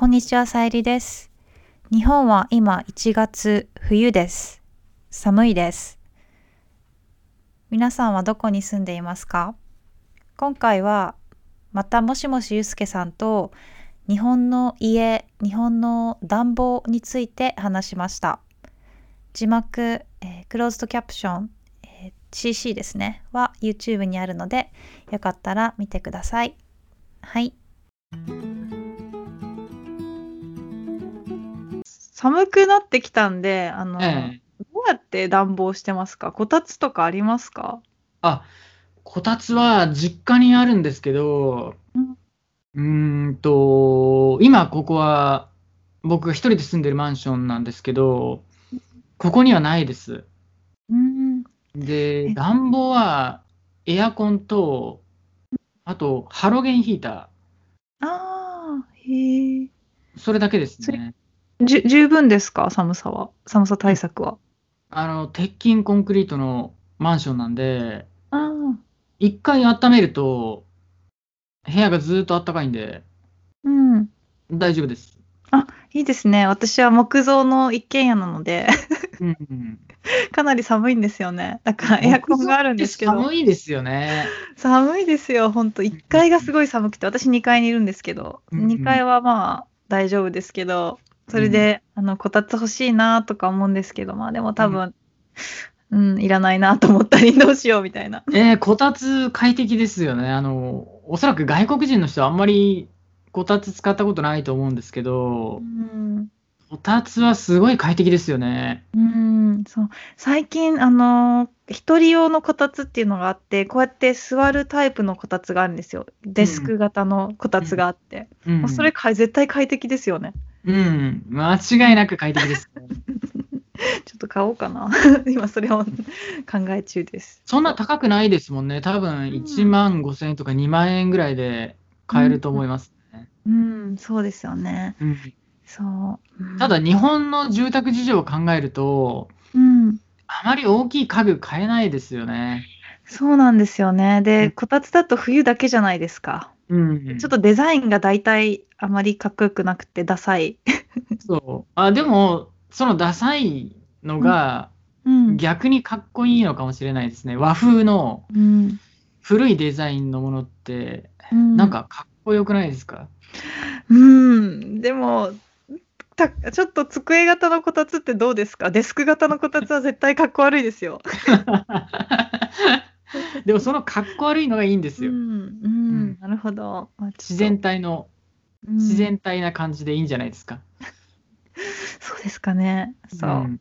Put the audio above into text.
こんにちは、さゆりです。日本は今1月冬です。寒いです。皆さんはどこに住んでいますか？今回はまたもしもしゆうすけさんと日本の家、日本の暖房について話しました。字幕、えークローズドキャプション、えー CC ですね、は YouTube にあるので、よかったら見てください。はい。寒くなってきたんで、あの、ええ。どうやって暖房してますか？こたつとかありますか？あ、こたつは実家にあるんですけど、うんうーんと、今ここは僕が一人で住んでるマンションなんですけど、ここにはないです。うん。で、え暖房はエアコンと、あとハロゲンヒータああ、へえ。ー、それだけですね。じゅ十分ですか？寒さは。寒さ対策は。あの、鉄筋コンクリートのマンションなんで、ああ。一回温めると、部屋がずーっと暖かいんで、うん。大丈夫です。いいですね。私は木造の一軒家なので、うんうん。かなり寒いんですよね。だからエアコンがあるんですけど、寒いですよね。寒いですよ。本当1階がすごい寒くて、私2階にいるんですけど、うんうん2階はまあ大丈夫ですけど、それで、あの、こたつ欲しいなとか思うんですけど、まあでも多分、うん、いらないなと思ったり、どうしようみたいな。えー、こたつ快適ですよね。あの、おそらく外国人の人はあんまりこたつ使ったことないと思うんですけどう、ん。こたつはすごい快適ですよね。うん、そう。最近、あのー一人用のこたつっていうのがあって、こうやって座るタイプのこたつがあるんですよ。デスク型のこたつがあって。うんもうそれかい絶対快適ですよね。うん、間違いなく快適ですね。ちょっと買おうかな。今それを考え中です。そんな高くないですもんね。多分1万5千円とか2万円ぐらいで買えると思いますね。うん、そうですよね。うんそう。うんただ、日本の住宅事情を考えると、うん、あまり大きい家具買えないですよね。そうなんですよね。うで、んこたつだと冬だけじゃないですか。うん。ちょっとデザインが大体あまりかっこよくなくてダサい。そう。あ、でも、そのダサいのがうん。逆にかっこいいのかもしれないですね。和風のうん。古いデザインのものって、うんなんかかっこよくないですか？うん、でも、たちょっと机型のこたつってどうですか？デスク型のこたつは絶対かっこ悪いですよ。でもそのかっこ悪いのがいいんですよ。うん、うん、なるほど。自然体の、うん自然体な感じでいいんじゃないですか。そうですかね。そう。うん